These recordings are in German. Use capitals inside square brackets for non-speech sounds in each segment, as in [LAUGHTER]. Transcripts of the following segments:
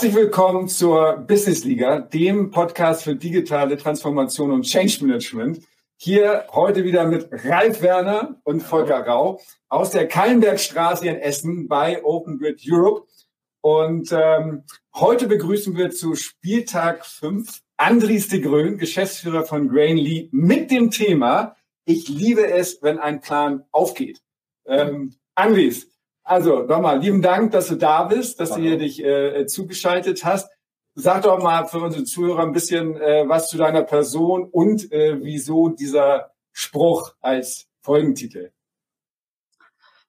Herzlich willkommen zur Business Liga, dem Podcast für digitale Transformation und Change Management. Hier heute wieder mit Ralf Werner und Volker Rau aus der Kallenbergstraße in Essen bei Open Grid Europe. Und ähm, heute begrüßen wir zu Spieltag 5 Andries de Grön, Geschäftsführer von Grainly, mit dem Thema Ich liebe es, wenn ein Plan aufgeht. Ähm, Andries, also nochmal, lieben Dank, dass du da bist, dass Hallo. du hier dich äh, zugeschaltet hast. Sag doch mal für unsere Zuhörer ein bisschen äh, was zu deiner Person und äh, wieso dieser Spruch als Folgentitel.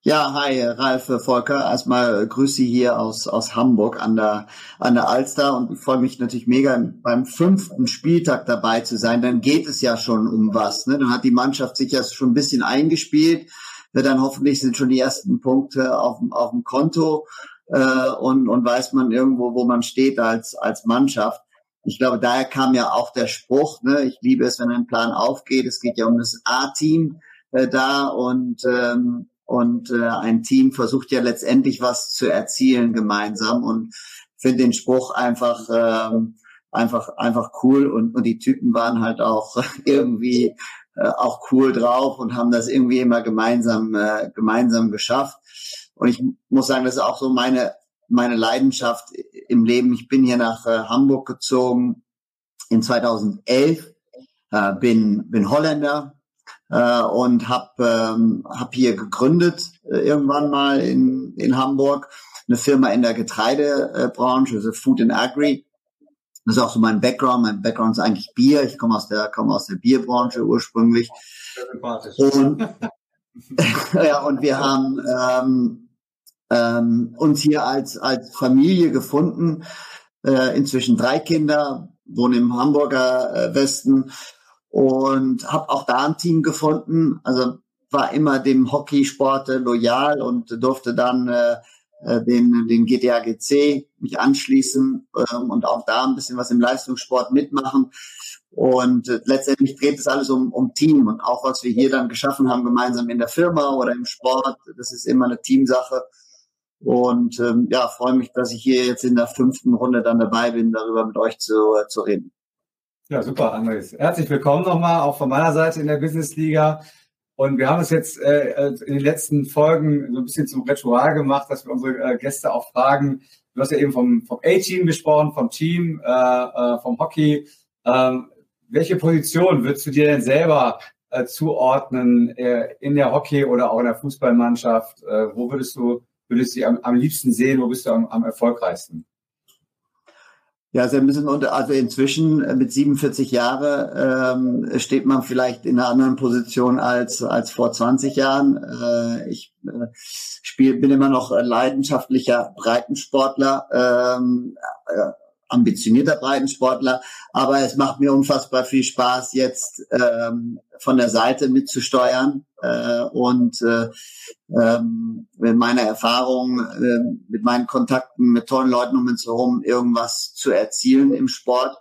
Ja, hi, Ralf Volker. Erstmal Grüße hier aus, aus Hamburg an der, an der Alster und ich freue mich natürlich mega beim fünften Spieltag dabei zu sein. Dann geht es ja schon um was. Ne? Dann hat die Mannschaft sich ja schon ein bisschen eingespielt dann hoffentlich sind schon die ersten Punkte auf, auf dem Konto äh, und, und weiß man irgendwo, wo man steht als, als Mannschaft. Ich glaube, daher kam ja auch der Spruch, ne, ich liebe es, wenn ein Plan aufgeht. Es geht ja um das A-Team äh, da und, ähm, und äh, ein Team versucht ja letztendlich was zu erzielen gemeinsam und finde den Spruch einfach ähm, einfach einfach cool und und die Typen waren halt auch [LAUGHS] irgendwie äh, auch cool drauf und haben das irgendwie immer gemeinsam, äh, gemeinsam geschafft. Und ich muss sagen, das ist auch so meine, meine Leidenschaft im Leben. Ich bin hier nach äh, Hamburg gezogen in 2011, äh, bin, bin Holländer äh, und habe ähm, hab hier gegründet äh, irgendwann mal in, in Hamburg eine Firma in der Getreidebranche, also Food and Agri. Das ist auch so mein Background. Mein Background ist eigentlich Bier. Ich komme aus der, komme aus der Bierbranche ursprünglich. Und, [LAUGHS] ja, und wir haben ähm, ähm, uns hier als, als Familie gefunden. Äh, inzwischen drei Kinder, wohnen im Hamburger äh, Westen und habe auch da ein Team gefunden. Also war immer dem Hockeysport äh, loyal und durfte dann äh, den, den GTAGC mich anschließen ähm, und auch da ein bisschen was im Leistungssport mitmachen. Und äh, letztendlich dreht es alles um, um Team und auch was wir hier dann geschaffen haben, gemeinsam in der Firma oder im Sport, das ist immer eine Teamsache. Und ähm, ja, freue mich, dass ich hier jetzt in der fünften Runde dann dabei bin, darüber mit euch zu, äh, zu reden. Ja, super, Andres. Herzlich willkommen nochmal, auch von meiner Seite in der Business Liga. Und wir haben es jetzt äh, äh, in den letzten Folgen so ein bisschen zum Ritual gemacht, dass wir unsere äh, Gäste auch fragen. Du hast ja eben vom, vom A-Team gesprochen, vom Team, äh, äh, vom Hockey. Ähm, welche Position würdest du dir denn selber äh, zuordnen äh, in der Hockey- oder auch in der Fußballmannschaft? Äh, wo würdest du, würdest du am, am liebsten sehen? Wo bist du am, am erfolgreichsten? Ja, ein bisschen unter, also inzwischen äh, mit 47 Jahren ähm, steht man vielleicht in einer anderen Position als als vor 20 Jahren. Äh, ich äh, spiel, bin immer noch leidenschaftlicher Breitensportler. Ähm, äh, ambitionierter Breitensportler, aber es macht mir unfassbar viel Spaß, jetzt ähm, von der Seite mitzusteuern äh, und äh, ähm, mit meiner Erfahrung, äh, mit meinen Kontakten mit tollen Leuten um uns herum irgendwas zu erzielen im Sport.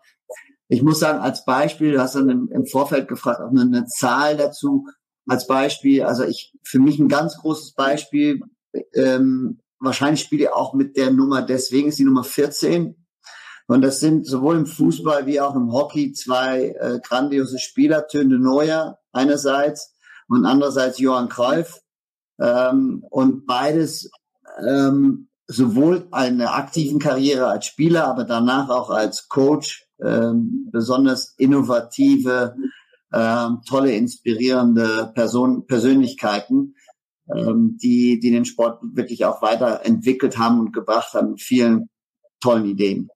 Ich muss sagen, als Beispiel, du hast dann im, im Vorfeld gefragt, auch eine, eine Zahl dazu, als Beispiel, also ich, für mich ein ganz großes Beispiel, ähm, wahrscheinlich spiele ich auch mit der Nummer, deswegen ist die Nummer 14, und das sind sowohl im Fußball wie auch im Hockey zwei äh, grandiose Spieler, Tönde Neuer einerseits und andererseits Johann Cruyff. Ähm, und beides ähm, sowohl eine aktiven Karriere als Spieler, aber danach auch als Coach, ähm, besonders innovative, ähm, tolle, inspirierende Person, Persönlichkeiten, ähm, die, die den Sport wirklich auch weiterentwickelt haben und gebracht haben mit vielen tollen Ideen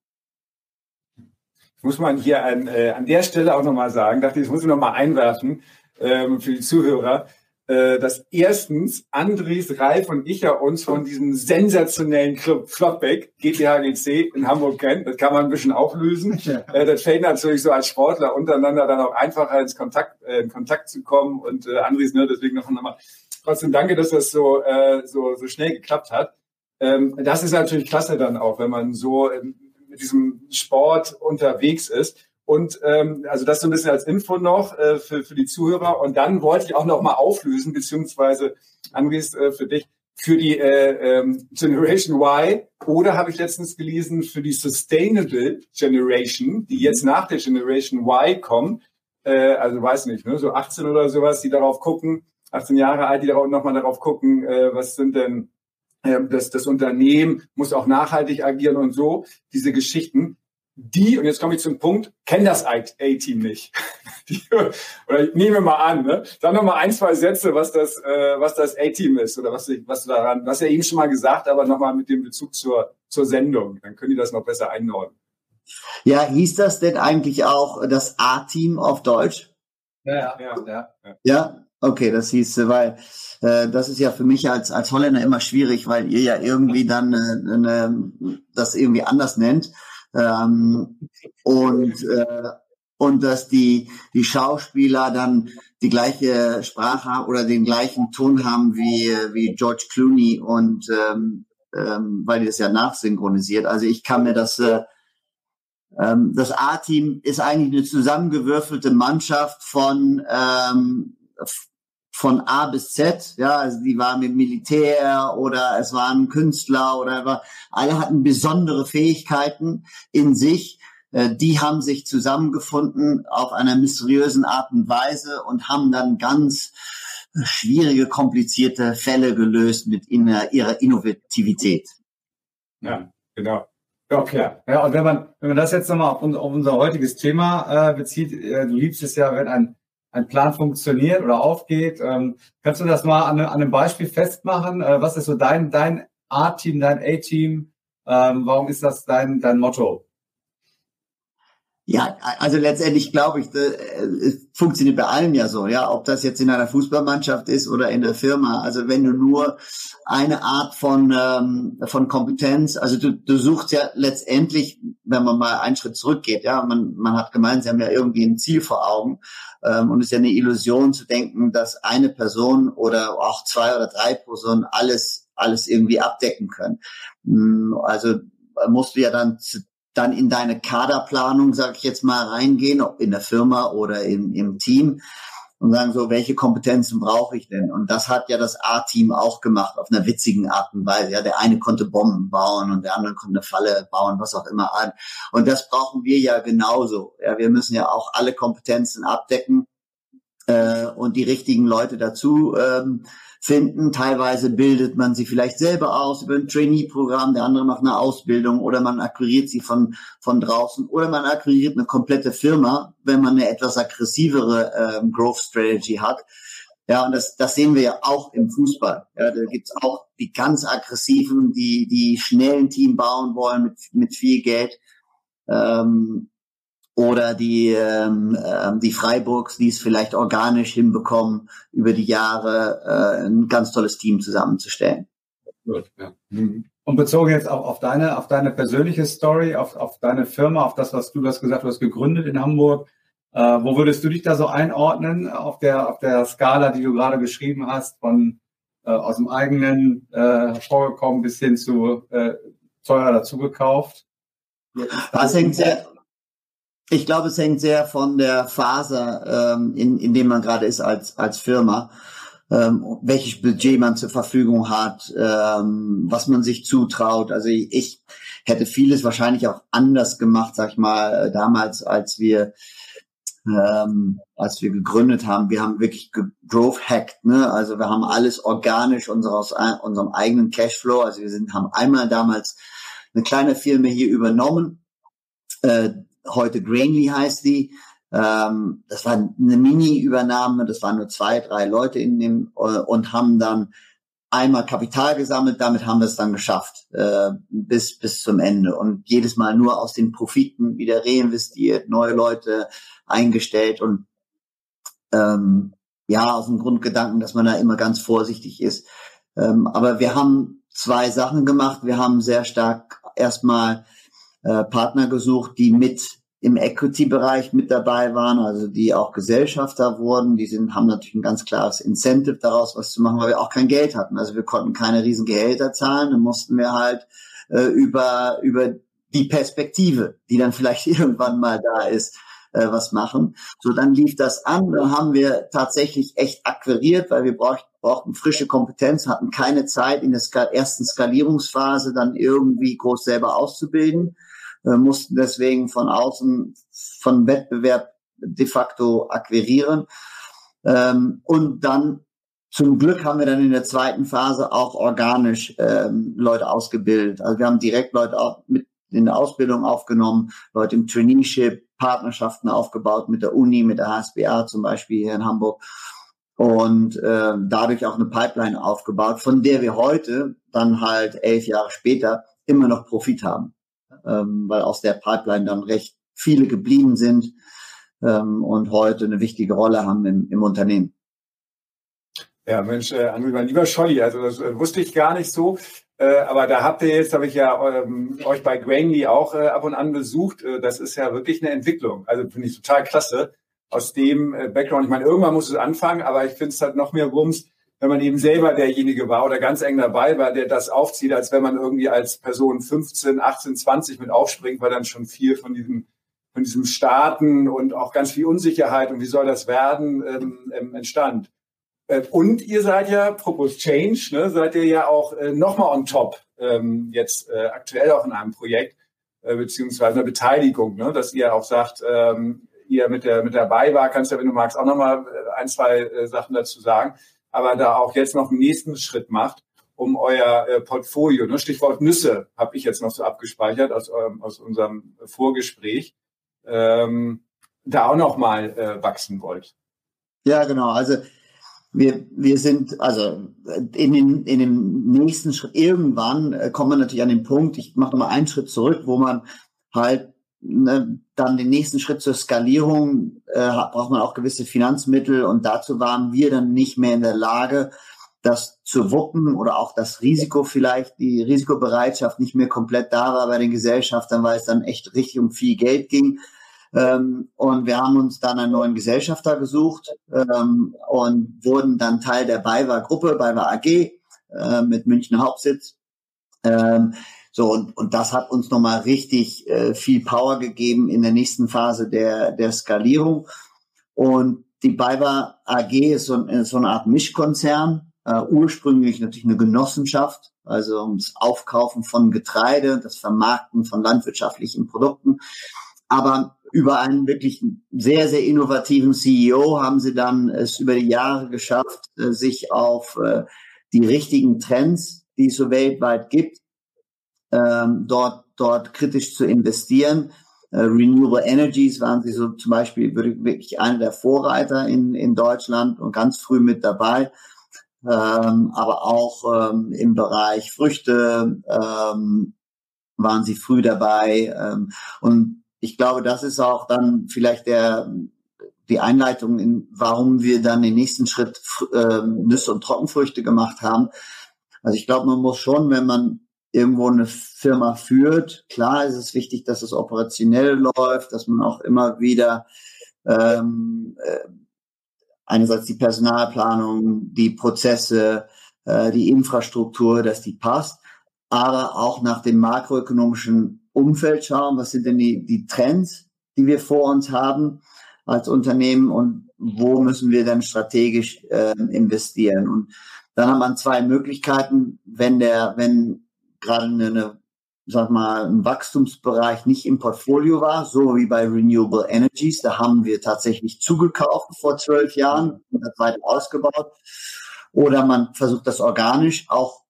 muss man hier an, äh, an der Stelle auch nochmal sagen, dachte ich, das muss ich nochmal einwerfen ähm, für die Zuhörer, äh, dass erstens Andries, Ralf und ich ja uns von diesem sensationellen Club Flopback, GTHGC in Hamburg kennen. Das kann man ein bisschen auflösen. [LAUGHS] Ja. Äh, das fällt natürlich so als Sportler untereinander dann auch einfacher ins Kontakt, äh, in Kontakt zu kommen. Und äh, Andries, ne, deswegen noch einmal trotzdem danke, dass das so, äh, so, so schnell geklappt hat. Ähm, das ist natürlich klasse dann auch, wenn man so ähm, mit diesem Sport unterwegs ist. Und ähm, also das so ein bisschen als Info noch äh, für, für die Zuhörer. Und dann wollte ich auch noch mal auflösen, beziehungsweise Andres äh, für dich, für die äh, ähm, Generation Y oder habe ich letztens gelesen für die Sustainable Generation, die jetzt nach der Generation Y kommen, äh, also weiß nicht, ne, so 18 oder sowas, die darauf gucken, 18 Jahre alt, die darauf, nochmal darauf gucken, äh, was sind denn das, das Unternehmen muss auch nachhaltig agieren und so, diese Geschichten die, und jetzt komme ich zum Punkt, kennen das A-Team nicht. [LAUGHS] Die, oder ich nehme mal an, ne? Sag noch mal ein, zwei Sätze, was das, äh, was das A-Team ist oder was, was du daran, was ja eben schon mal gesagt, aber noch mal mit dem Bezug zur, zur Sendung. Dann können die das noch besser einordnen. Ja, hieß das denn eigentlich auch das A-Team auf Deutsch? Ja, ja, ja. Ja, ja? Okay, das hieß, weil äh, das ist ja für mich als, als Holländer immer schwierig, weil ihr ja irgendwie dann äh, äh, das irgendwie anders nennt. Ähm, und, äh, und dass die, die Schauspieler dann die gleiche Sprache oder den gleichen Ton haben wie, wie George Clooney und ähm, ähm, weil die das ja nachsynchronisiert. Also ich kann mir das äh, ähm, das A-Team ist eigentlich eine zusammengewürfelte Mannschaft von ähm, von A bis Z, ja, also die waren mit Militär oder es waren Künstler oder alle hatten besondere Fähigkeiten in sich. Äh, die haben sich zusammengefunden auf einer mysteriösen Art und Weise und haben dann ganz schwierige, komplizierte Fälle gelöst mit ihrer Innovativität. Ja, genau. Klar. Ja, und wenn man, wenn man das jetzt nochmal auf, auf unser heutiges Thema äh, bezieht, äh, du liebst es ja, wenn ein ein Plan funktioniert oder aufgeht. Ähm, kannst du das mal an, an einem Beispiel festmachen? Äh, was ist so dein, dein A-Team, dein A-Team? Ähm, warum ist das dein, dein Motto? Ja, also letztendlich glaube ich, äh, es funktioniert bei allem ja so, ja, ob das jetzt in einer Fußballmannschaft ist oder in der Firma. Also wenn du nur eine Art von ähm, von Kompetenz, also du, du suchst ja letztendlich, wenn man mal einen Schritt zurückgeht, ja, man man hat haben ja irgendwie ein Ziel vor Augen ähm, und es ist ja eine Illusion zu denken, dass eine Person oder auch zwei oder drei Personen alles alles irgendwie abdecken können. Hm, also musst du ja dann dann in deine Kaderplanung, sage ich jetzt mal, reingehen, ob in der Firma oder im, im Team und sagen so, welche Kompetenzen brauche ich denn? Und das hat ja das A-Team auch gemacht auf einer witzigen Art und Weise. Ja, der eine konnte Bomben bauen und der andere konnte eine Falle bauen, was auch immer. Und das brauchen wir ja genauso. Ja, wir müssen ja auch alle Kompetenzen abdecken äh, und die richtigen Leute dazu ähm, finden. Teilweise bildet man sie vielleicht selber aus über ein Trainee-Programm, der andere macht eine Ausbildung oder man akquiriert sie von, von draußen oder man akquiriert eine komplette Firma, wenn man eine etwas aggressivere ähm, Growth Strategy hat. Ja, und das, das sehen wir ja auch im Fußball. Ja, da gibt's auch die ganz aggressiven, die, die schnell ein Team bauen wollen mit, mit viel Geld. Ähm, oder die, ähm, äh, die Freiburgs, die es vielleicht organisch hinbekommen, über die Jahre äh, ein ganz tolles Team zusammenzustellen. Gut, ja. Mhm. Und bezogen jetzt auch auf deine, auf deine persönliche Story, auf, auf deine Firma, auf das, was du hast gesagt, du hast gegründet in Hamburg. Äh, wo würdest du dich da so einordnen auf der, auf der Skala, die du gerade beschrieben hast, von äh, aus dem eigenen äh, hervorgekommen bis hin zu äh, teuer dazugekauft? Das hängt sehr, ich glaube, es hängt sehr von der Phase, ähm, in, in dem man gerade ist als, als Firma, ähm, welches Budget man zur Verfügung hat, ähm, was man sich zutraut. Also ich, ich hätte vieles wahrscheinlich auch anders gemacht, sag ich mal, äh, damals, als wir ähm, als wir gegründet haben, wir haben wirklich growth hacked, ne? Also wir haben alles organisch unseres, unserem eigenen Cashflow. Also wir sind, haben einmal damals eine kleine Firma hier übernommen, äh, heute Grainly heißt die. Ähm, das war eine Mini-Übernahme, das waren nur zwei, drei Leute in dem äh, und haben dann einmal Kapital gesammelt, damit haben wir es dann geschafft äh, bis bis zum Ende und jedes Mal nur aus den Profiten wieder reinvestiert, neue Leute eingestellt und ähm, ja aus dem Grundgedanken, dass man da immer ganz vorsichtig ist. Ähm, aber wir haben zwei Sachen gemacht. Wir haben sehr stark erstmal äh, Partner gesucht, die mit im Equity-Bereich mit dabei waren, also die auch Gesellschafter wurden. Die sind, haben natürlich ein ganz klares Incentive daraus, was zu machen, weil wir auch kein Geld hatten. Also wir konnten keine riesen Gehälter zahlen, dann mussten wir halt äh, über, über die Perspektive, die dann [LAUGHS] vielleicht irgendwann mal da ist, äh, was machen. So, dann lief das an, dann haben wir tatsächlich echt akquiriert, weil wir brauchten, brauchten frische Kompetenz, hatten keine Zeit in der Ska ersten Skalierungsphase dann irgendwie groß selber auszubilden, äh, mussten deswegen von außen von Wettbewerb de facto akquirieren. Ähm, und dann zum Glück haben wir dann in der zweiten Phase auch organisch ähm, Leute ausgebildet. Also wir haben direkt Leute auch mit in der Ausbildung aufgenommen, Leute im Traineeship, Partnerschaften aufgebaut mit der Uni, mit der HSBA zum Beispiel hier in Hamburg und äh, dadurch auch eine Pipeline aufgebaut, von der wir heute dann halt elf Jahre später immer noch Profit haben, ähm, weil aus der Pipeline dann recht viele geblieben sind ähm, und heute eine wichtige Rolle haben im, im Unternehmen. Ja, Mensch, äh, mein lieber Scholli, also das äh, wusste ich gar nicht so. Äh, aber da habt ihr jetzt, habe ich ja ähm, euch bei Grainly auch äh, ab und an besucht. Äh, das ist ja wirklich eine Entwicklung. Also finde ich total klasse. Aus dem äh, Background, ich meine, irgendwann muss es anfangen, aber ich finde es halt noch mehr Rums, wenn man eben selber derjenige war oder ganz eng dabei war, der das aufzieht, als wenn man irgendwie als Person 15, 18, 20 mit aufspringt, weil dann schon viel von diesem von diesem Starten und auch ganz viel Unsicherheit und wie soll das werden ähm, ähm entstand. Äh, und ihr seid ja, Propos Change, ne, seid ihr ja auch äh, nochmal on top, ähm, jetzt äh, aktuell auch in einem Projekt, äh, beziehungsweise einer Beteiligung, ne, dass ihr auch sagt, ähm, ihr mit der mit dabei war, kannst ja, wenn du magst, auch nochmal äh, ein, zwei äh, Sachen dazu sagen, aber da auch jetzt noch einen nächsten Schritt macht, um euer äh, Portfolio, ne, Stichwort Nüsse, habe ich jetzt noch so abgespeichert aus, eurem, aus unserem Vorgespräch, ähm, da auch nochmal äh, wachsen wollt. Ja, genau. Also wir, wir sind, also in, den, in dem nächsten Schritt, irgendwann äh, kommen wir natürlich an den Punkt, ich mache nochmal einen Schritt zurück, wo man halt dann den nächsten Schritt zur Skalierung äh, braucht man auch gewisse Finanzmittel und dazu waren wir dann nicht mehr in der Lage, das zu wuppen oder auch das Risiko vielleicht, die Risikobereitschaft nicht mehr komplett da war bei den Gesellschaftern, weil es dann echt richtig um viel Geld ging. Ähm, und wir haben uns dann einen neuen Gesellschafter gesucht ähm, und wurden dann Teil der BayWa Gruppe, BayWa AG äh, mit München Hauptsitz. Ähm, so, und, und das hat uns nochmal richtig äh, viel Power gegeben in der nächsten Phase der, der Skalierung. Und die BayWa AG ist so, ist so eine Art Mischkonzern, äh, ursprünglich natürlich eine Genossenschaft, also ums Aufkaufen von Getreide, das Vermarkten von landwirtschaftlichen Produkten. Aber über einen wirklich sehr, sehr innovativen CEO haben sie dann es über die Jahre geschafft, äh, sich auf äh, die richtigen Trends, die es so weltweit gibt, ähm, dort, dort kritisch zu investieren. Äh, Renewable Energies waren sie so zum Beispiel wirklich einer der Vorreiter in, in Deutschland und ganz früh mit dabei. Ähm, aber auch ähm, im Bereich Früchte ähm, waren sie früh dabei. Ähm, und ich glaube, das ist auch dann vielleicht der, die Einleitung, in, warum wir dann den nächsten Schritt äh, Nüsse und Trockenfrüchte gemacht haben. Also ich glaube, man muss schon, wenn man irgendwo eine Firma führt, klar ist es wichtig, dass es operationell läuft, dass man auch immer wieder ähm, äh, einerseits die Personalplanung, die Prozesse, äh, die Infrastruktur, dass die passt, aber auch nach dem makroökonomischen Umfeld schauen, was sind denn die, die Trends, die wir vor uns haben als Unternehmen und wo müssen wir dann strategisch äh, investieren. Und dann haben wir zwei Möglichkeiten, wenn der, wenn gerade eine, sag mal, ein Wachstumsbereich nicht im Portfolio war, so wie bei Renewable Energies. Da haben wir tatsächlich zugekauft vor zwölf Jahren und das weiter ausgebaut. Oder man versucht das organisch, auch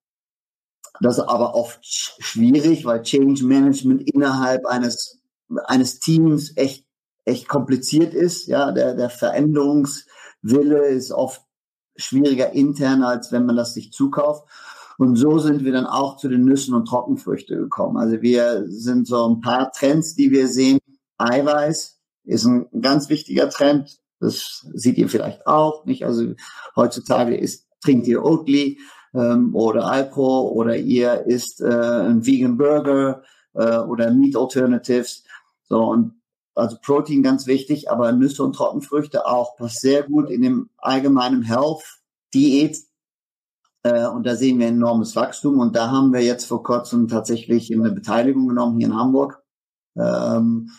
das ist aber oft schwierig, weil Change Management innerhalb eines, eines Teams echt, echt kompliziert ist. Ja, der, der Veränderungswille ist oft schwieriger intern, als wenn man das sich zukauft. Und so sind wir dann auch zu den Nüssen und Trockenfrüchte gekommen. Also wir sind so ein paar Trends, die wir sehen. Eiweiß ist ein ganz wichtiger Trend. Das seht ihr vielleicht auch nicht. Also heutzutage ist, trinkt ihr Oatly ähm, oder Alpro oder ihr isst äh, ein Vegan Burger äh, oder Meat Alternatives. So und also Protein ganz wichtig, aber Nüsse und Trockenfrüchte auch passt sehr gut in dem allgemeinen Health Diät. Äh, und da sehen wir enormes Wachstum. Und da haben wir jetzt vor kurzem tatsächlich eine Beteiligung genommen hier in Hamburg. Ähm,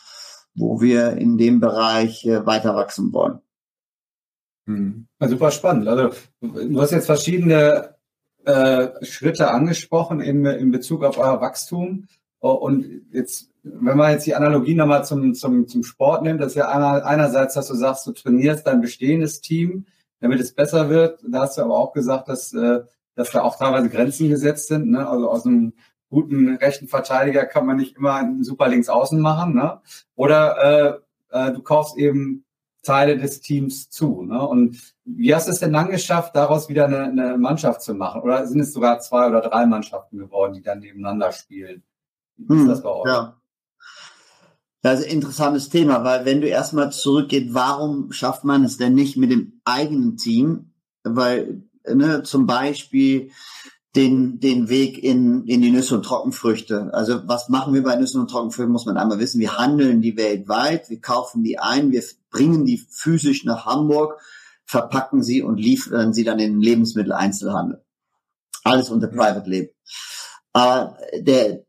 wo wir in dem Bereich äh, weiter wachsen wollen. Hm. super spannend. Also du hast jetzt verschiedene äh, Schritte angesprochen in, in Bezug auf euer Wachstum. Und jetzt, wenn man jetzt die Analogie nochmal zum, zum, zum Sport nimmt, das ist ja einer, einerseits, dass du sagst, du trainierst dein bestehendes Team, damit es besser wird. Da hast du aber auch gesagt, dass, äh, dass da auch teilweise Grenzen gesetzt sind. Ne? Also aus einem guten rechten Verteidiger kann man nicht immer einen super links außen machen. Ne? Oder äh, äh, du kaufst eben Teile des Teams zu. Ne? Und wie hast du es denn dann geschafft, daraus wieder eine, eine, Mannschaft zu machen? Oder sind es sogar zwei oder drei Mannschaften geworden, die dann nebeneinander spielen? Wie ist hm, das bei euch? Ja. Das ist ein interessantes Thema, weil wenn du erstmal zurückgehst, warum schafft man es denn nicht mit dem eigenen Team? Weil ne, zum Beispiel den, den Weg in, in die Nüsse und Trockenfrüchte. Also was machen wir bei Nüssen und Trockenfrüchten, muss man einmal wissen. Wir handeln die weltweit, wir kaufen die ein, wir bringen die physisch nach Hamburg, verpacken sie und liefern sie dann in den Lebensmitteleinzelhandel. Alles unter Private Label. Aber der,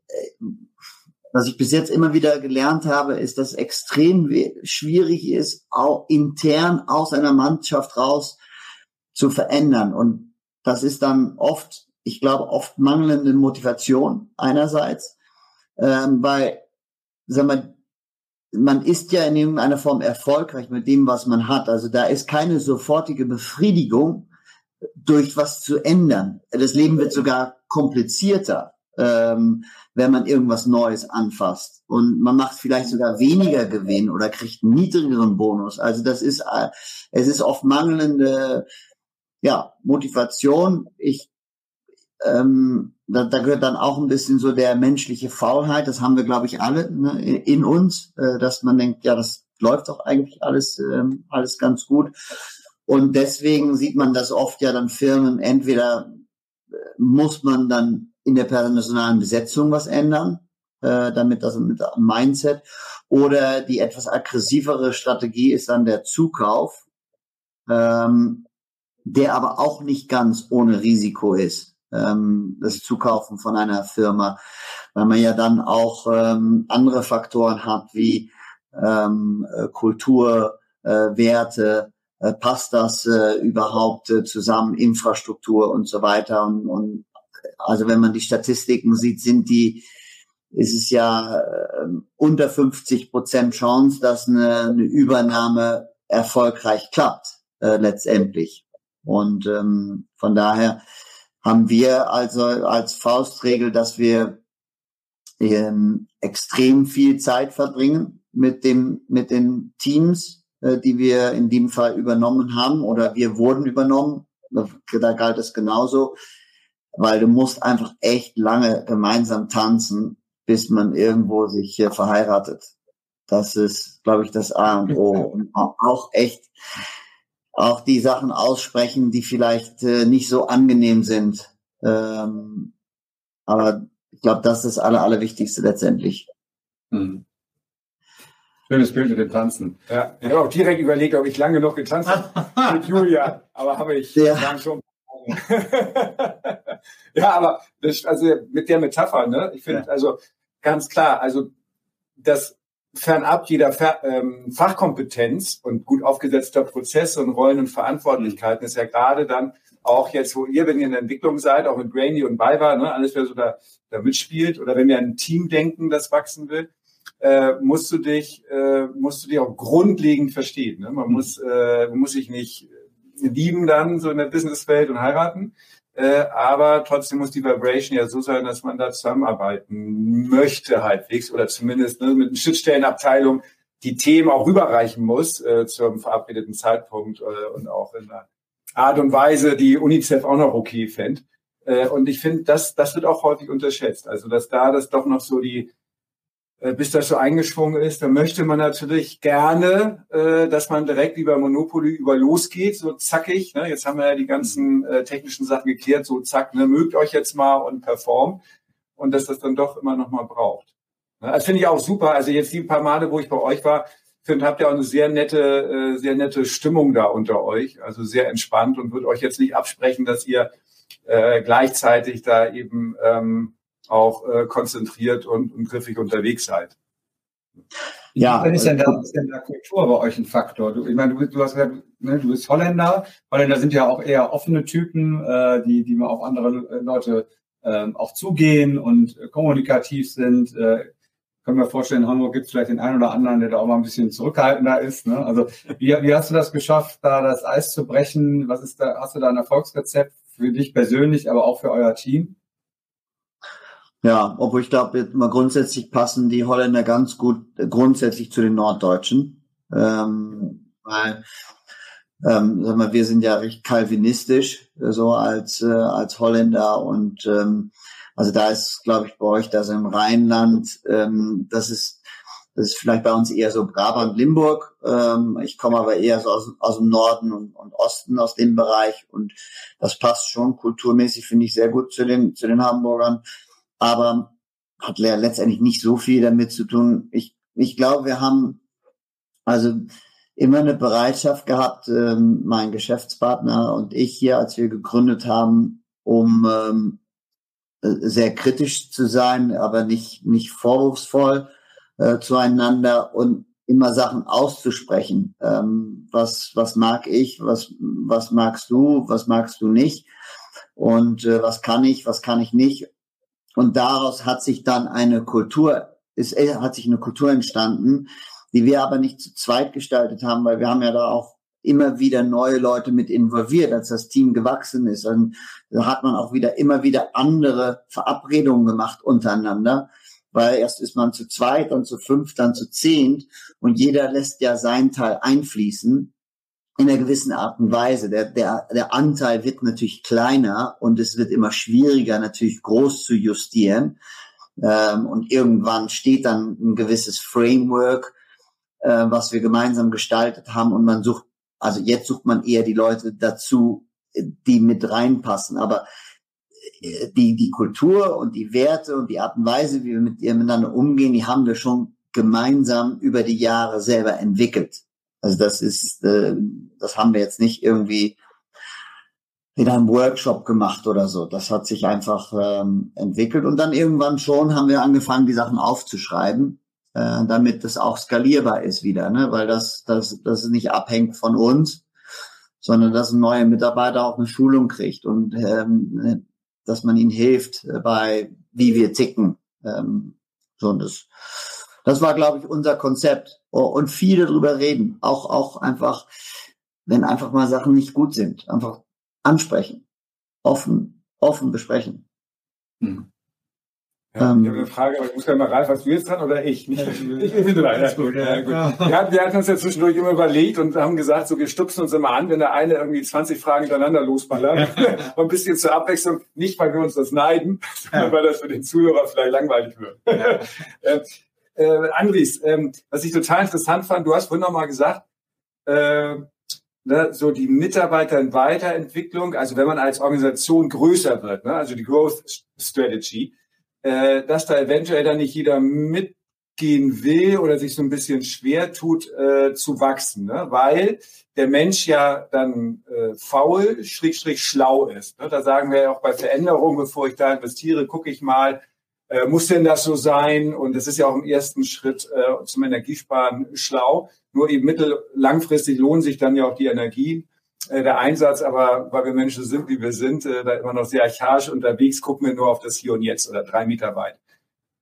was ich bis jetzt immer wieder gelernt habe, ist, dass es extrem schwierig ist, auch intern aus einer Mannschaft raus zu verändern. Und das ist dann oft ich glaube, oft mangelnde Motivation einerseits, ähm, weil, sag mal, man ist ja in irgendeiner Form erfolgreich mit dem, was man hat. Also da ist keine sofortige Befriedigung durch was zu ändern. Das Leben wird sogar komplizierter, ähm, wenn man irgendwas Neues anfasst. Und man macht vielleicht sogar weniger Gewinn oder kriegt einen niedrigeren Bonus. Also das ist, äh, es ist oft mangelnde ja, Motivation. Ich ähm, da, da gehört dann auch ein bisschen so der menschliche Faulheit, das haben wir, glaube ich, alle ne, in uns, äh, dass man denkt, ja, das läuft doch eigentlich alles, ähm, alles ganz gut. Und deswegen sieht man das oft ja dann Firmen, entweder äh, muss man dann in der personalen Besetzung was ändern, äh, damit das mit dem Mindset, oder die etwas aggressivere Strategie ist dann der Zukauf, ähm, der aber auch nicht ganz ohne Risiko ist ähm, das Zukaufen von einer Firma, weil man ja dann auch ähm, andere Faktoren hat wie ähm, äh, Kultur, äh, Werte, äh, passt das äh, überhaupt äh, zusammen, Infrastruktur und so weiter. Und, und also wenn man die Statistiken sieht, sind die ist es ja äh, unter 50 Prozent Chance, dass eine, eine Übernahme erfolgreich klappt äh, letztendlich. Und ähm, von daher haben wir also als Faustregel, dass wir ähm, extrem viel Zeit verbringen mit dem mit den Teams, äh, die wir in dem Fall übernommen haben oder wir wurden übernommen. Da galt es genauso, weil du musst einfach echt lange gemeinsam tanzen, bis man irgendwo sich hier verheiratet. Das ist, glaube ich, das A und O. Und auch echt auch die Sachen aussprechen, die vielleicht äh, nicht so angenehm sind. Ähm, aber ich glaube, das ist das Aller, Allerwichtigste letztendlich. Hm. Schönes Bild mit dem Tanzen. Ja, ich habe auch direkt überlegt, ob ich lange noch getanzt habe [LAUGHS] mit Julia, aber habe ich ja. schon. [LAUGHS] ja, aber das, also mit der Metapher, ne? Ich finde, ja. also ganz klar, also das fernab jeder ähm, Fachkompetenz und gut aufgesetzter Prozesse und Rollen und Verantwortlichkeiten ist ja gerade dann auch jetzt, wo ihr, wenn ihr in der Entwicklung seid, auch mit Brainy und Biber, ne, alles, wer so da, da mitspielt, oder wenn wir ein Team denken, das wachsen will, äh, musst du dich, äh, musst du dich auch grundlegend verstehen. Ne? Man mhm. muss, äh, man muss sich nicht lieben dann so in der Businesswelt und heiraten, äh, aber trotzdem muss die Vibration ja so sein, dass man da zusammenarbeiten möchte halbwegs oder zumindest ne, mit einer Schnittstellenabteilung die Themen auch rüberreichen muss äh, zum verabredeten Zeitpunkt äh, und auch in der Art und Weise, die UNICEF auch noch okay fände. Äh, und ich finde, das, das wird auch häufig unterschätzt. Also, dass da das doch noch so die, bis das so eingeschwungen ist, dann möchte man natürlich gerne, äh, dass man direkt über Monopoly über losgeht, so zackig. Ne? Jetzt haben wir ja die ganzen äh, technischen Sachen geklärt, so zack, ne? mögt euch jetzt mal und performt. Und dass das dann doch immer noch mal braucht. Ne? Das finde ich auch super. Also jetzt die paar Male, wo ich bei euch war, finde, habt ihr auch eine sehr nette, äh, sehr nette Stimmung da unter euch. Also sehr entspannt und würde euch jetzt nicht absprechen, dass ihr äh, gleichzeitig da eben ähm, auch äh, konzentriert und, und griffig unterwegs seid. Ja. Ist denn, da, ist denn da Kultur bei euch ein Faktor? Du, ich meine, du, du hast gesagt, ne, du bist Holländer. Holländer sind ja auch eher offene Typen, äh, die, die mal auf andere Leute äh, auch zugehen und äh, kommunikativ sind. Äh, können wir vorstellen, in Hamburg gibt es vielleicht den einen oder anderen, der da auch mal ein bisschen zurückhaltender ist. Ne? Also wie, wie hast du das geschafft, da das Eis zu brechen? Was ist da, hast du da ein Erfolgsrezept für dich persönlich, aber auch für euer Team? Ja, obwohl ich glaube, mal grundsätzlich passen die Holländer ganz gut äh, grundsätzlich zu den Norddeutschen. Ähm, weil ähm, sag mal, wir sind ja recht kalvinistisch, äh, so als, äh, als Holländer und ähm, also da ist, glaube ich, bei euch, das im Rheinland, ähm, das ist, das ist vielleicht bei uns eher so Brabant, Limburg. Ähm, ich komme aber eher so aus, aus dem Norden und, und Osten aus dem Bereich und das passt schon kulturmäßig, finde ich, sehr gut zu den, zu den Hamburgern. Aber hat letztendlich nicht so viel damit zu tun. Ich, ich glaube, wir haben also immer eine Bereitschaft gehabt, ähm, mein Geschäftspartner und ich hier, als wir gegründet haben, um ähm, sehr kritisch zu sein, aber nicht, nicht vorwurfsvoll äh, zueinander und immer Sachen auszusprechen. Ähm, was, was mag ich, was, was magst du, was magst du nicht und äh, was kann ich, was kann ich nicht. Und daraus hat sich dann eine Kultur, ist, äh, hat sich eine Kultur entstanden, die wir aber nicht zu zweit gestaltet haben, weil wir haben ja da auch immer wieder neue Leute mit involviert, als das Team gewachsen ist. Und da hat man auch wieder immer wieder andere Verabredungen gemacht untereinander, weil erst ist man zu zweit, dann zu fünf, dann zu zehn und jeder lässt ja seinen Teil einfließen in einer gewissen Art und Weise. Der, der, der Anteil wird natürlich kleiner und es wird immer schwieriger, natürlich groß zu justieren. Ähm, und irgendwann steht dann ein gewisses Framework, äh, was wir gemeinsam gestaltet haben und man sucht also jetzt sucht man eher die Leute dazu, die mit reinpassen. Aber äh, die, die Kultur und die Werte und die Art und Weise, wie wir mit ihr miteinander umgehen, die haben wir schon gemeinsam über die Jahre selber entwickelt. Also das ist, äh, das haben wir jetzt nicht irgendwie in einem Workshop gemacht oder so. Das hat sich einfach ähm, entwickelt und dann irgendwann schon haben wir angefangen, die Sachen aufzuschreiben äh, damit das auch skalierbar ist wieder, ne? weil das, das, das nicht abhängt von uns, sondern dass ein neuer Mitarbeiter auch eine Schulung kriegt und ähm, dass man ihnen hilft bei, wie wir ticken. Ähm, so und das, das war, glaube ich, unser Konzept. Oh, und viele drüber reden. Auch, auch einfach, wenn einfach mal Sachen nicht gut sind, einfach ansprechen. Offen, offen besprechen. Mhm. Ja, ähm, ich habe eine Frage, aber ich muss gerne mal Ralf, was du jetzt dran oder ich? Nicht, ich, ich bin dran. Ja, gut, ja, gut. Ja. Wir, wir hatten uns ja zwischendurch immer überlegt und haben gesagt, so wir stupsen uns immer an, wenn der eine irgendwie 20 Fragen hintereinander losballert. [LAUGHS] und ein bisschen zur Abwechslung, nicht weil wir uns das neiden, sondern weil das für den Zuhörer vielleicht langweilig wird. [LAUGHS] äh, Andries, äh, was ich total interessant fand, du hast vorhin noch mal gesagt, äh, ne, so die Mitarbeiter in Weiterentwicklung, also wenn man als Organisation größer wird, ne, also die Growth Strategy, äh, dass da eventuell dann nicht jeder mitgehen will oder sich so ein bisschen schwer tut äh, zu wachsen, ne? weil der Mensch ja dann äh, faul, schräg, schräg schlau ist. Ne? Da sagen wir ja auch bei Veränderungen, bevor ich da investiere, gucke ich mal, äh, muss denn das so sein? Und das ist ja auch im ersten Schritt äh, zum Energiesparen schlau. Nur eben mittel langfristig lohnen sich dann ja auch die Energien äh, der Einsatz, aber weil wir Menschen sind, wie wir sind, äh, da immer noch sehr archaisch unterwegs, gucken wir nur auf das Hier und Jetzt oder drei Meter weit.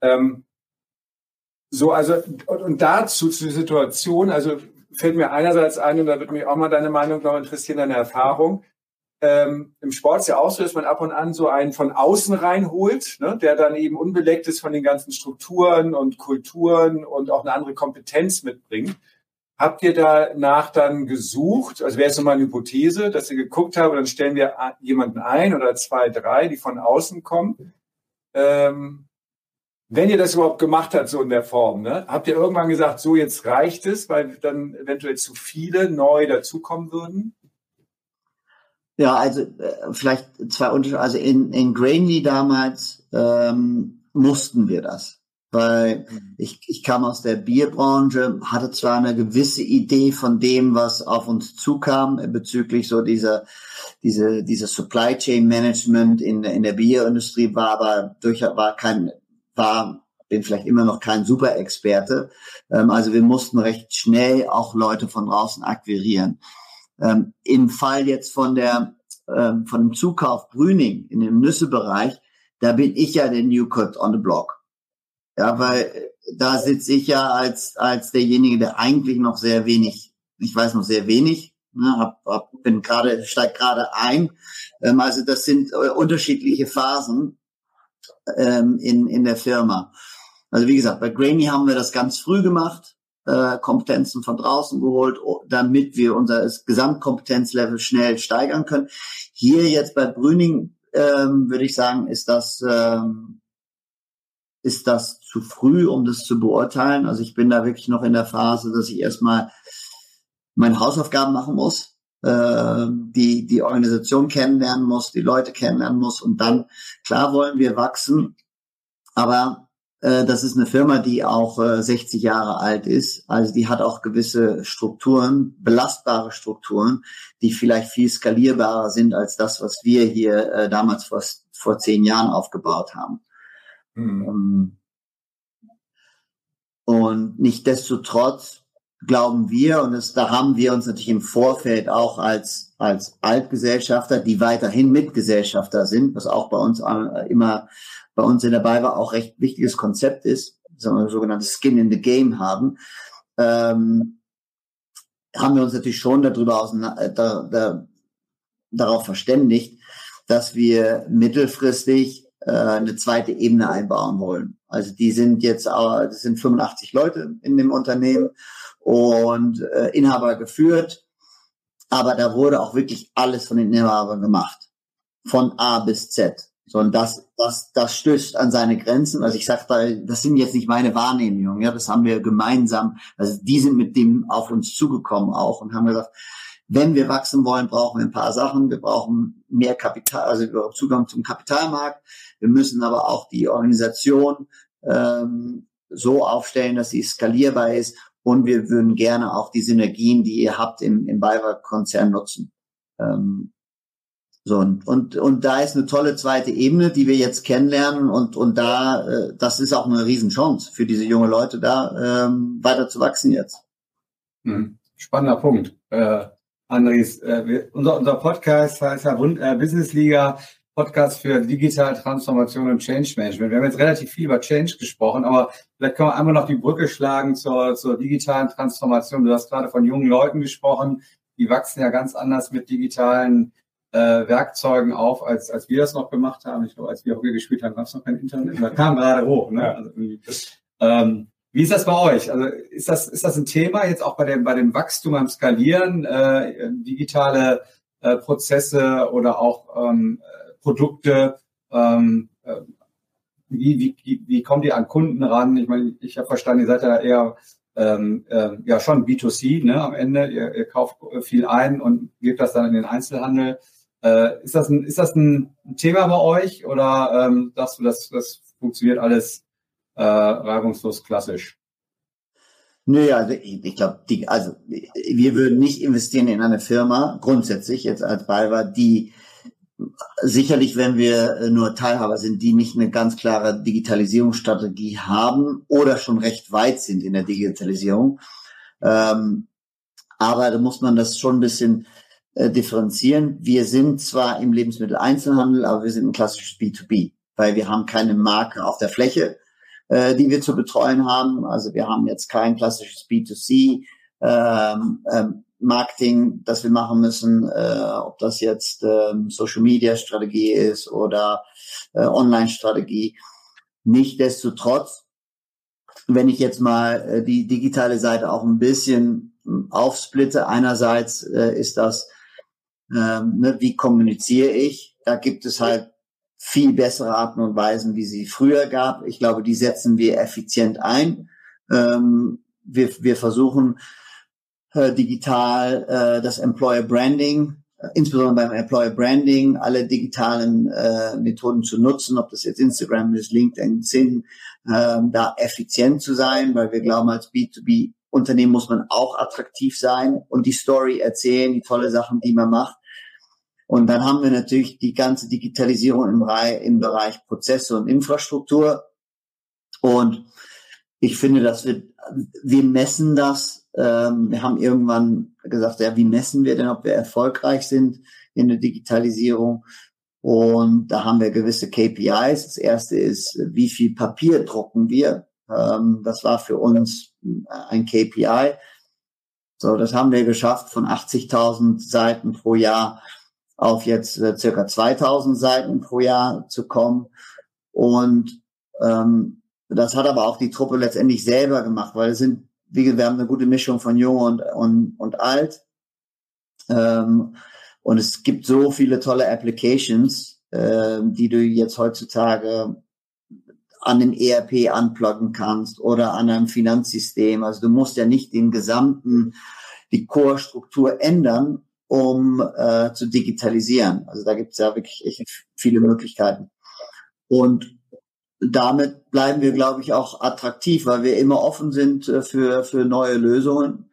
Ähm, so, also, und, dazu zur Situation, also fällt mir einerseits ein, und da würde mich auch mal deine Meinung noch interessieren, deine Erfahrung. Ähm, Im Sport ist ja auch so, dass man ab und an so einen von außen reinholt, ne, der dann eben unbeleckt ist von den ganzen Strukturen und Kulturen und auch eine andere Kompetenz mitbringt. Habt ihr danach dann gesucht, also wäre es nochmal eine Hypothese, dass ihr geguckt habt, dann stellen wir jemanden ein oder zwei, drei, die von außen kommen. Ähm, wenn ihr das überhaupt gemacht habt, so in der Form, ne, habt ihr irgendwann gesagt, so jetzt reicht es, weil dann eventuell zu viele neu dazukommen würden? Ja, also äh, vielleicht zwei Unterschiede. Also in, in Grainly damals ähm, mussten wir das weil mhm. ich, ich kam aus der Bierbranche, hatte zwar eine gewisse Idee von dem, was auf uns zukam bezüglich so dieser diese diese Supply Chain Management in in der Bierindustrie war aber durch war kein war bin vielleicht immer noch kein Super-Experte. Ähm, also wir mussten recht schnell auch Leute von draußen akquirieren. Ähm, Im Fall jetzt von der ähm, von dem Zukauf Brüning in dem Nüssebereich, da bin ich ja der New Cut on the Block. Ja, weil da sitze ich ja als als derjenige, der eigentlich noch sehr wenig, ich weiß noch sehr wenig, ne, hab, hab, bin gerade steig gerade ein. Ähm, also das sind äh, unterschiedliche Phasen ähm, in in der Firma. Also wie gesagt, bei Grainy haben wir das ganz früh gemacht äh, Kompetenzen von draußen geholt, damit wir unser Gesamtkompetenzlevel schnell steigern können. Hier jetzt bei Brüning ähm, würde ich sagen, ist das ähm, ist das zu früh, um das zu beurteilen. Also ich bin da wirklich noch in der Phase, dass ich erstmal meine Hausaufgaben machen muss, äh, die die Organisation kennenlernen muss, die Leute kennenlernen muss und dann klar wollen wir wachsen, aber das ist eine Firma, die auch 60 äh, Jahre alt ist. Also die hat auch gewisse Strukturen, belastbare Strukturen, die vielleicht viel skalierbarer sind als das, was wir hier äh, damals vor, vor zehn Jahren aufgebaut haben. Mhm. Und nichtdestotrotz glauben wir, und das, da haben wir uns natürlich im Vorfeld auch als, als Altgesellschafter, die weiterhin Mitgesellschafter sind, was auch bei uns immer bei uns in der BayWa auch recht wichtiges Konzept ist, sagen wir, sogenanntes Skin in the Game haben, ähm, haben wir uns natürlich schon darüber aus, äh, da, da, darauf verständigt, dass wir mittelfristig äh, eine zweite Ebene einbauen wollen. Also die sind jetzt, äh, das sind 85 Leute in dem Unternehmen und äh, Inhaber geführt, aber da wurde auch wirklich alles von den Inhabern gemacht, von A bis Z. So, und das, das, das stößt an seine Grenzen. Also ich sage da, das sind jetzt nicht meine Wahrnehmungen, ja, das haben wir gemeinsam, also die sind mit dem auf uns zugekommen auch und haben gesagt, wenn wir wachsen wollen, brauchen wir ein paar Sachen. Wir brauchen mehr Kapital, also Zugang zum Kapitalmarkt. Wir müssen aber auch die Organisation ähm, so aufstellen, dass sie skalierbar ist. Und wir würden gerne auch die Synergien, die ihr habt im, im BayWa-Konzern nutzen. Ähm, so, und, und, und da ist eine tolle zweite Ebene, die wir jetzt kennenlernen und, und da, äh, das ist auch eine Riesenchance für diese junge Leute da, ähm, weiter zu wachsen jetzt. Hm. Spannender Punkt. Äh, Andres, äh, wir, unser, unser Podcast heißt ja Bund, äh, Business Liga, Podcast für digitale Transformation und Change Management. Wir haben jetzt relativ viel über Change gesprochen, aber vielleicht können wir einmal noch die Brücke schlagen zur, zur digitalen Transformation. Du hast gerade von jungen Leuten gesprochen, die wachsen ja ganz anders mit digitalen äh, Werkzeugen auf, als, als wir das noch gemacht haben. Ich glaube, als wir Hockey gespielt haben, gab es noch kein Internet. Da kam gerade hoch. Ne? Also ähm, wie ist das bei euch? Also ist das, ist das ein Thema jetzt auch bei dem, bei dem Wachstum am Skalieren, äh, digitale äh, Prozesse oder auch ähm, Produkte? Ähm, äh, wie, wie, wie kommt ihr an Kunden ran? Ich meine, ich habe verstanden, ihr seid ja eher ähm, äh, ja schon B2C ne, am Ende. Ihr, ihr kauft viel ein und gebt das dann in den Einzelhandel. Äh, ist, das ein, ist das ein Thema bei euch oder ähm, sagst du, das, das funktioniert alles äh, reibungslos klassisch? Nö, also ich, ich glaube, also wir würden nicht investieren in eine Firma, grundsätzlich jetzt als Balver, die sicherlich, wenn wir nur Teilhaber sind, die nicht eine ganz klare Digitalisierungsstrategie haben oder schon recht weit sind in der Digitalisierung. Ähm, aber da muss man das schon ein bisschen äh, differenzieren. Wir sind zwar im Lebensmitteleinzelhandel, aber wir sind ein klassisches B2B, weil wir haben keine Marke auf der Fläche, äh, die wir zu betreuen haben. Also wir haben jetzt kein klassisches B2C. Ähm, ähm, Marketing, das wir machen müssen, äh, ob das jetzt ähm, Social Media Strategie ist oder äh, Online Strategie. Nichtsdestotrotz, wenn ich jetzt mal äh, die digitale Seite auch ein bisschen aufsplitte, einerseits äh, ist das ähm, ne, wie kommuniziere ich? Da gibt es halt viel bessere Arten und Weisen, wie sie früher gab. Ich glaube, die setzen wir effizient ein. Ähm, wir, wir versuchen äh, digital äh, das Employer Branding, äh, insbesondere beim Employer Branding, alle digitalen äh, Methoden zu nutzen, ob das jetzt Instagram ist, LinkedIn, Sinn, äh, da effizient zu sein, weil wir glauben, als B2B Unternehmen muss man auch attraktiv sein und die Story erzählen, die tolle Sachen, die man macht. Und dann haben wir natürlich die ganze Digitalisierung im, Bereich, im Bereich Prozesse und Infrastruktur. Und ich finde, dass wir, wir messen das. Ähm, wir haben irgendwann gesagt, ja, wie messen wir denn, ob wir erfolgreich sind in der Digitalisierung? Und da haben wir gewisse KPIs. Das erste ist, wie viel Papier drucken wir? Ähm, das war für uns ein KPI. So, das haben wir geschafft von 80.000 Seiten pro Jahr auf jetzt äh, circa 2.000 Seiten pro Jahr zu kommen. Und ähm, das hat aber auch die Truppe letztendlich selber gemacht, weil es sind, wie gesagt, wir haben eine gute Mischung von jung und, und, und alt. Ähm, und es gibt so viele tolle Applications, äh, die du jetzt heutzutage an dem ERP anpluggen kannst oder an einem Finanzsystem. Also du musst ja nicht den gesamten, die Core-Struktur ändern, um äh, zu digitalisieren. Also da gibt es ja wirklich echt viele Möglichkeiten. Und damit bleiben wir, glaube ich, auch attraktiv, weil wir immer offen sind äh, für, für neue Lösungen.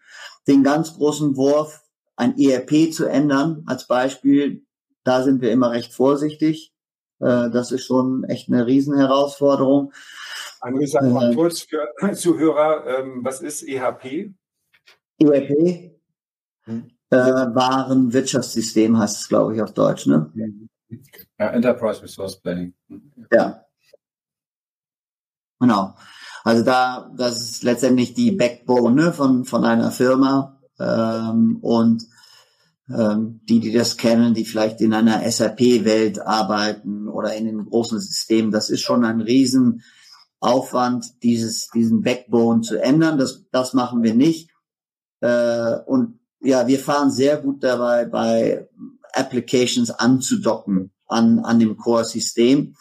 Den ganz großen Wurf, ein ERP zu ändern, als Beispiel, da sind wir immer recht vorsichtig. Äh, das ist schon echt eine Riesenherausforderung. André, sag mal äh, kurz für [CLEARS THROAT] Zuhörer, ähm, was ist EHP? ERP? Hm. Äh, Warenwirtschaftssystem heißt es, glaube ich, auf Deutsch, ne? Ja, Enterprise Resource Planning. Ja. Genau. Also da, das ist letztendlich die Backbone ne, von, von einer Firma. Ähm, und die, die das kennen, die vielleicht in einer SAP-Welt arbeiten oder in den großen Systemen, das ist schon ein Riesenaufwand, dieses, diesen Backbone zu ändern. Das, das machen wir nicht. Äh, und ja, wir fahren sehr gut dabei, bei Applications anzudocken an, an dem Core-System.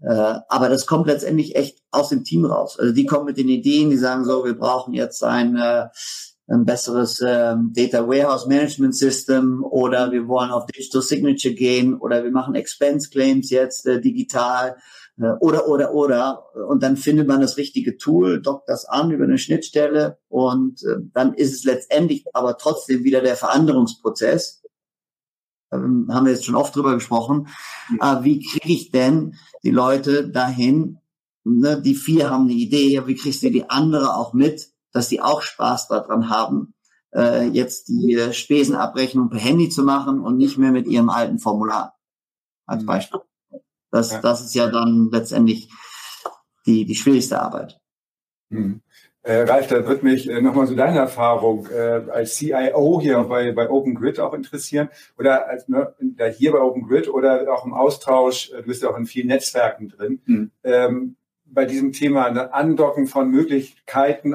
Äh, aber das kommt letztendlich echt aus dem Team raus. Also die kommen mit den Ideen, die sagen so, wir brauchen jetzt ein, ein besseres äh, Data Warehouse Management System oder wir wollen auf Digital Signature gehen oder wir machen Expense Claims jetzt äh, digital äh, oder oder oder und dann findet man das richtige Tool, dockt das an über eine Schnittstelle und äh, dann ist es letztendlich aber trotzdem wieder der Veränderungsprozess ähm, haben wir jetzt schon oft drüber gesprochen. Ja. Äh, wie kriege ich denn die Leute dahin? Ne, die vier haben eine Idee, wie kriegst du die andere auch mit, dass die auch Spaß daran haben, äh, jetzt die Spesenabrechnung per Handy zu machen und nicht mehr mit ihrem alten Formular als mhm. Beispiel. Das, ja. das ist ja dann letztendlich die, die schwierigste Arbeit. Mhm. Äh, Ralf, da wird mich äh, nochmal so deine Erfahrung äh, als CIO hier bei, bei Open Grid auch interessieren oder als, ne, hier bei Open Grid oder auch im Austausch, äh, du bist ja auch in vielen Netzwerken drin, mhm. ähm, bei diesem Thema ne, Andocken von Möglichkeiten,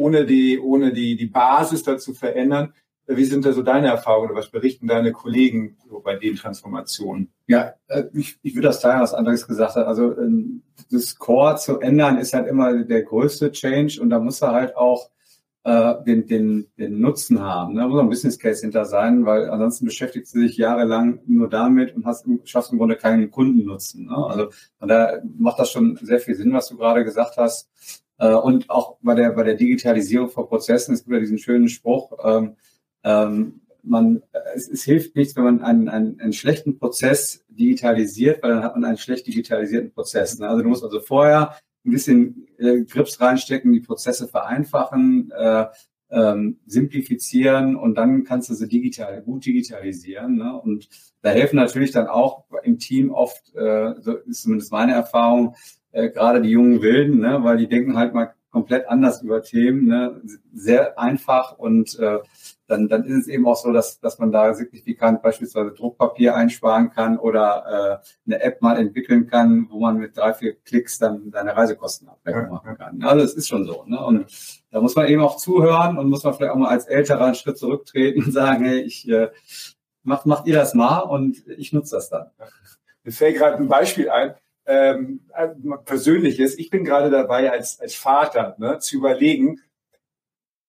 ohne die, ohne die, die Basis dazu verändern. Wie sind da so deine Erfahrungen oder was berichten deine Kollegen so bei den Transformationen? Ja, äh, ich, ich würde das teilen, was Andres gesagt hat. Also ähm, das Core zu ändern ist halt immer der größte Change und da muss er halt auch äh, den, den, den Nutzen haben. Ne? Da muss ein Business Case hinter sein, weil ansonsten beschäftigt sie sich jahrelang nur damit und hast, schaffst im Grunde keinen Kundennutzen. Ne? Also daher macht das schon sehr viel Sinn, was du gerade gesagt hast. Äh, und auch bei der, bei der Digitalisierung von Prozessen, es gibt ja diesen schönen Spruch, ähm, ähm, man, es, es hilft nichts, wenn man einen, einen, einen schlechten Prozess digitalisiert, weil dann hat man einen schlecht digitalisierten Prozess. Ne? Also du musst also vorher ein bisschen äh, Grips reinstecken, die Prozesse vereinfachen, äh, ähm, simplifizieren und dann kannst du sie digital, gut digitalisieren. Ne? Und da helfen natürlich dann auch im Team oft, äh, so ist zumindest meine Erfahrung, äh, gerade die jungen Wilden, ne? weil die denken halt mal komplett anders über Themen, ne? sehr einfach und äh, dann, dann ist es eben auch so, dass, dass man da signifikant beispielsweise Druckpapier einsparen kann oder äh, eine App mal entwickeln kann, wo man mit drei, vier Klicks dann seine Reisekostenabrechnung machen kann. Also es ist schon so. Ne? Und da muss man eben auch zuhören und muss man vielleicht auch mal als Älterer einen Schritt zurücktreten und sagen, hey, ich äh, macht, macht ihr das mal und ich nutze das dann. Mir fällt gerade ein Beispiel ein. Ähm, persönliches. Ich bin gerade dabei, als, als Vater ne, zu überlegen,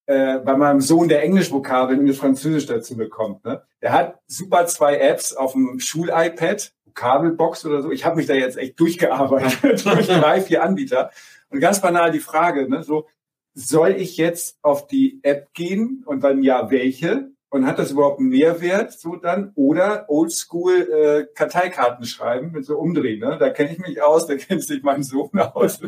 äh, bei meinem Sohn der Englischvokabeln und Französisch dazu bekommt. Ne? Der hat super zwei Apps auf dem Schul-iPad, Vokabelbox oder so. Ich habe mich da jetzt echt durchgearbeitet [LAUGHS] durch drei, vier Anbieter. Und ganz banal die Frage, ne, so, soll ich jetzt auf die App gehen und dann ja welche? Und hat das überhaupt einen Mehrwert so dann? Oder oldschool äh, Karteikarten schreiben mit so umdrehen. Ne? Da kenne ich mich aus, da [LAUGHS] kennt sich mein Sohn aus.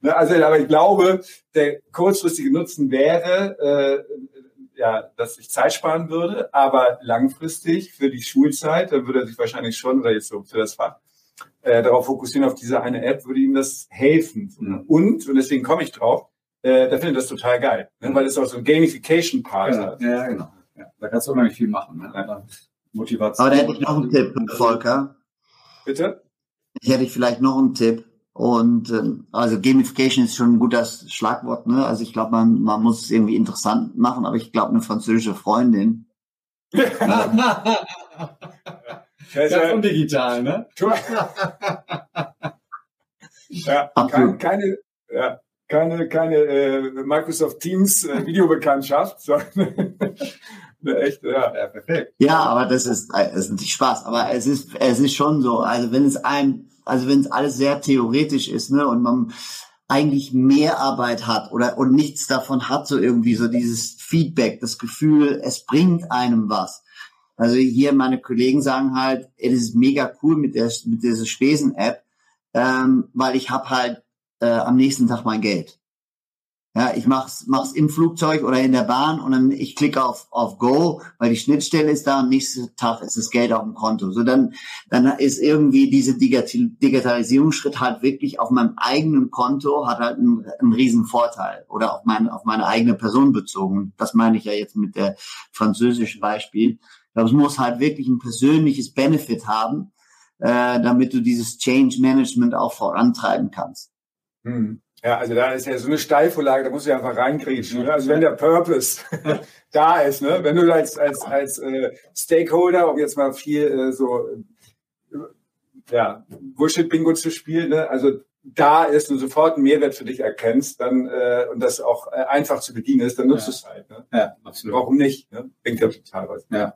ne? Also, aber ich glaube, der kurzfristige Nutzen wäre, äh, ja, dass ich Zeit sparen würde, aber langfristig für die Schulzeit, dann würde er sich wahrscheinlich schon, oder jetzt so für das Fach, äh, darauf fokussieren, auf diese eine App, würde ihm das helfen. Mhm. Und, und deswegen komme ich drauf, äh, da findet das total geil, ne? weil es auch so ein Gamification-Part ja, hat. Ja, genau. Ja, da kannst du unheimlich viel machen. Ne? Ja. Motivation. Aber da hätte ich noch einen Tipp, Volker. Bitte? Ich hätte vielleicht noch einen Tipp. Und ähm, also Gamification ist schon ein gutes Schlagwort. Ne? Also ich glaube, man, man muss es irgendwie interessant machen, aber ich glaube, eine französische Freundin. [LAUGHS] ja, [LAUGHS] ja, schon digital, ne? ja, kein, keine, ja, keine, keine äh, Microsoft Teams äh, Videobekanntschaft, sondern echt, ja, perfekt. Ja, aber das ist, äh, das ist natürlich Spaß. Aber es ist, es ist schon so. Also wenn es ein, also wenn es alles sehr theoretisch ist, ne, und man eigentlich mehr Arbeit hat oder und nichts davon hat, so irgendwie so dieses Feedback, das Gefühl, es bringt einem was. Also hier meine Kollegen sagen halt, es ist mega cool mit der mit dieser Spesen-App, ähm, weil ich habe halt äh, am nächsten Tag mein Geld. Ja, ich mach's, mach's im Flugzeug oder in der Bahn und dann ich klicke auf, auf Go, weil die Schnittstelle ist da und nächsten Tag ist das Geld auf dem Konto. So dann, dann ist irgendwie diese Digitalisierungsschritt halt wirklich auf meinem eigenen Konto hat halt einen, einen riesen Vorteil oder auf meine, auf meine eigene Person bezogen. Das meine ich ja jetzt mit der französischen Beispiel. Das muss halt wirklich ein persönliches Benefit haben, äh, damit du dieses Change Management auch vorantreiben kannst. Hm. Ja, also da ist ja so eine Steilvorlage, da musst du ja einfach reinkriegen. Ne? Also wenn der Purpose [LAUGHS] da ist, ne? wenn du als, als, als äh, Stakeholder, um jetzt mal viel äh, so äh, ja, Bullshit-Bingo zu spielen, ne? also da ist und sofort einen Mehrwert für dich erkennst, dann äh, und das auch äh, einfach zu bedienen ist, dann nutzt ja. es halt. Ne? Ja, absolut. Warum nicht? Ne? Bringt ja total was. Ja.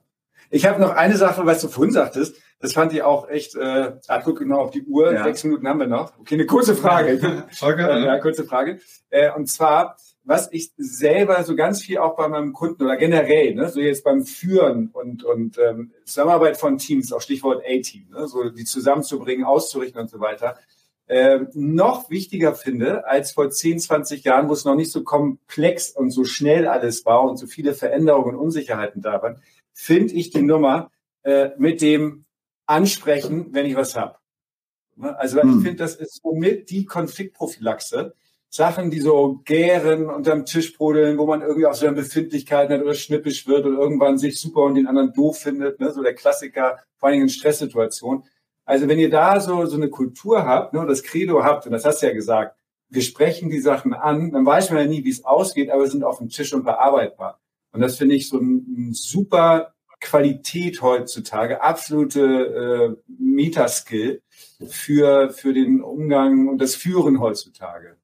Ich habe noch eine Sache, was du vorhin sagtest. Das fand ich auch echt, äh, ah, guck genau auf die Uhr, ja. sechs Minuten haben wir noch. Okay, eine kurze Frage. okay, äh, ja, kurze Frage. Äh, und zwar, was ich selber so ganz viel auch bei meinem Kunden oder generell, ne, so jetzt beim Führen und, und ähm, Zusammenarbeit von Teams, auch Stichwort A-Team, ne, so die zusammenzubringen, auszurichten und so weiter, äh, noch wichtiger finde als vor 10, 20 Jahren, wo es noch nicht so komplex und so schnell alles war und so viele Veränderungen und Unsicherheiten da waren, finde ich die Nummer äh, mit dem Ansprechen, wenn ich was habe. Ne? Also hm. ich finde, das ist somit die Konfliktprophylaxe. Sachen, die so gären, unterm Tisch brodeln, wo man irgendwie auch so eine Befindlichkeiten hat oder schnippisch wird und irgendwann sich super und den anderen doof findet, ne? so der Klassiker, vor allem in Stresssituationen. Also wenn ihr da so, so eine Kultur habt, ne, das Credo habt, und das hast du ja gesagt, wir sprechen die Sachen an, dann weiß man ja nie, wie es ausgeht, aber sind auf dem Tisch und bearbeitbar. Und das finde ich so ein, ein super Qualität heutzutage, absolute äh, Metaskill für, für den Umgang und das Führen heutzutage.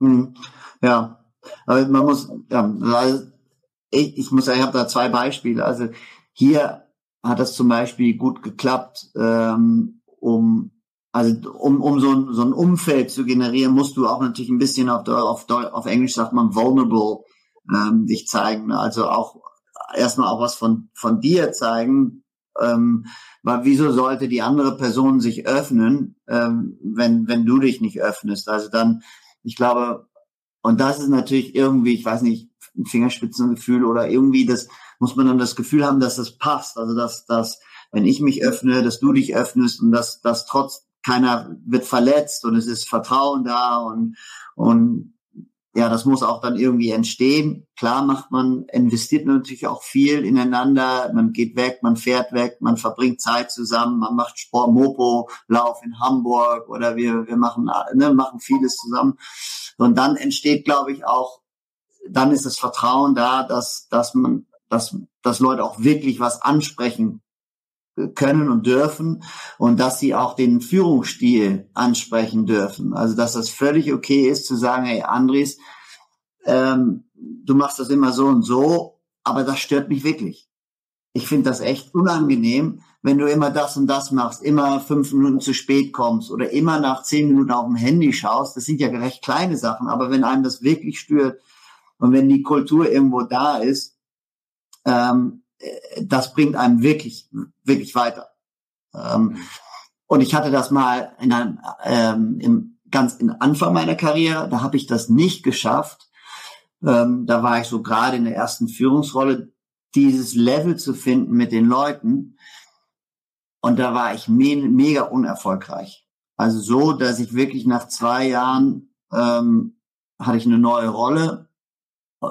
Hm. Ja, also man muss, ja, also ich, ich muss ich habe da zwei Beispiele. Also hier hat das zum Beispiel gut geklappt, ähm, um also um, um so, ein, so ein Umfeld zu generieren, musst du auch natürlich ein bisschen auf, auf, auf Englisch sagt man vulnerable ähm, dich zeigen. Also auch erstmal auch was von, von dir zeigen. Ähm, weil wieso sollte die andere Person sich öffnen, ähm, wenn, wenn du dich nicht öffnest? Also dann, ich glaube, und das ist natürlich irgendwie, ich weiß nicht, ein Fingerspitzengefühl oder irgendwie das, muss man dann das Gefühl haben, dass das passt. Also dass, dass, wenn ich mich öffne, dass du dich öffnest und dass, dass trotz keiner wird verletzt und es ist Vertrauen da und, und ja, das muss auch dann irgendwie entstehen. Klar macht man, investiert natürlich auch viel ineinander. Man geht weg, man fährt weg, man verbringt Zeit zusammen, man macht Sport, Mopo, Lauf in Hamburg oder wir, wir machen, ne, machen vieles zusammen. Und dann entsteht, glaube ich, auch, dann ist das Vertrauen da, dass, dass man, dass, dass Leute auch wirklich was ansprechen können und dürfen und dass sie auch den Führungsstil ansprechen dürfen. Also dass das völlig okay ist zu sagen, hey Andres, ähm, du machst das immer so und so, aber das stört mich wirklich. Ich finde das echt unangenehm, wenn du immer das und das machst, immer fünf Minuten zu spät kommst oder immer nach zehn Minuten auf dem Handy schaust. Das sind ja recht kleine Sachen, aber wenn einem das wirklich stört und wenn die Kultur irgendwo da ist, ähm, das bringt einem wirklich, wirklich weiter. Ähm, und ich hatte das mal in einem, ähm, im, ganz in Anfang meiner Karriere, da habe ich das nicht geschafft. Ähm, da war ich so gerade in der ersten Führungsrolle, dieses Level zu finden mit den Leuten. Und da war ich me mega unerfolgreich. Also so, dass ich wirklich nach zwei Jahren ähm, hatte ich eine neue Rolle,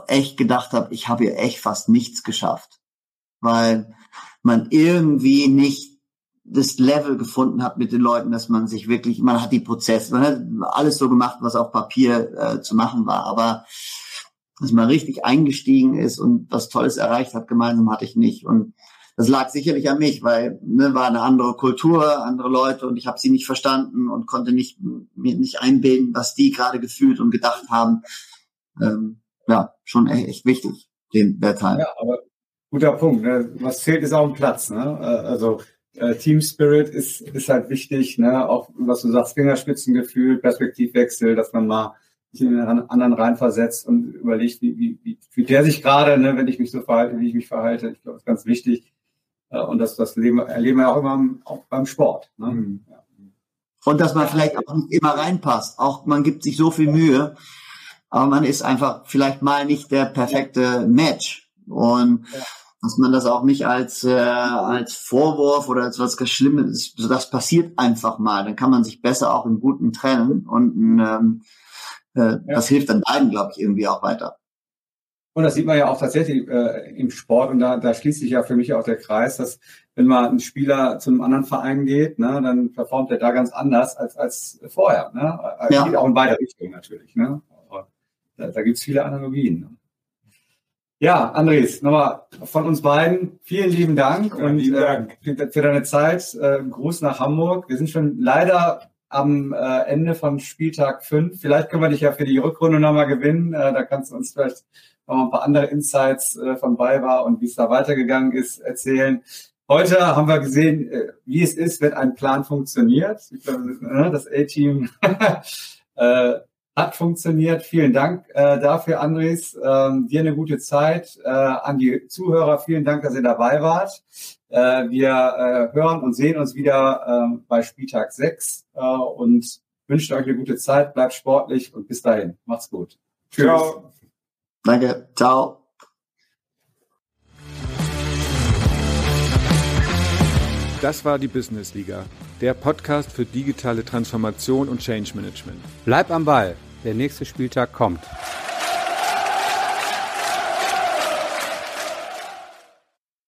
echt gedacht habe, ich habe hier echt fast nichts geschafft, weil man irgendwie nicht das Level gefunden hat mit den Leuten, dass man sich wirklich, man hat die Prozesse, man hat alles so gemacht, was auf Papier äh, zu machen war, aber dass man richtig eingestiegen ist und was Tolles erreicht hat, gemeinsam hatte ich nicht. Und das lag sicherlich an mich, weil ne, war eine andere Kultur, andere Leute und ich habe sie nicht verstanden und konnte nicht mir nicht einbilden, was die gerade gefühlt und gedacht haben. Ähm, ja, schon echt, echt wichtig, den der Teil. Ja, aber guter Punkt. Ne? Was fehlt, ist auch ein Platz. Ne? Äh, also äh, Team Spirit ist, ist halt wichtig, ne? Auch was du sagst, Fingerspitzengefühl, Perspektivwechsel, dass man mal sich in den anderen reinversetzt und überlegt, wie, wie, wie fühlt der sich gerade, ne, wenn ich mich so verhalte, wie ich mich verhalte. Ich glaube, das ist ganz wichtig. Äh, und das, das leben, erleben wir auch immer auch beim Sport. Ne? Mhm. Ja. Und dass man vielleicht auch nicht immer reinpasst. Auch man gibt sich so viel Mühe, aber man ist einfach vielleicht mal nicht der perfekte Match. Und ja. Dass man das auch nicht als, äh, als Vorwurf oder als was Schlimmes, so das passiert einfach mal. Dann kann man sich besser auch im Guten trennen und ähm, äh, ja. das hilft dann beiden, glaube ich, irgendwie auch weiter. Und das sieht man ja auch tatsächlich äh, im Sport und da, da schließt sich ja für mich auch der Kreis, dass wenn mal ein Spieler zu einem anderen Verein geht, ne, dann performt er da ganz anders als, als vorher. Ne? Ja. Geht auch in beide Richtungen natürlich. Ne? Aber da, da gibt es viele Analogien. Ne? Ja, Andres, nochmal von uns beiden vielen lieben Dank und lieben Dank. Äh, für deine Zeit. Äh, Gruß nach Hamburg. Wir sind schon leider am äh, Ende von Spieltag 5. Vielleicht können wir dich ja für die Rückrunde nochmal gewinnen. Äh, da kannst du uns vielleicht noch ein paar andere Insights äh, von war und wie es da weitergegangen ist, erzählen. Heute haben wir gesehen, äh, wie es ist, wenn ein Plan funktioniert. Ich glaube, ne, das A-Team [LAUGHS] äh, hat funktioniert. Vielen Dank äh, dafür, Andres. Ähm, dir eine gute Zeit. Äh, an die Zuhörer, vielen Dank, dass ihr dabei wart. Äh, wir äh, hören und sehen uns wieder äh, bei Spieltag 6 äh, und wünschen euch eine gute Zeit. Bleibt sportlich und bis dahin. Macht's gut. Tschüss. Ciao. Danke. Ciao. Das war die Business Liga, der Podcast für digitale Transformation und Change Management. Bleib am Ball, der nächste Spieltag kommt.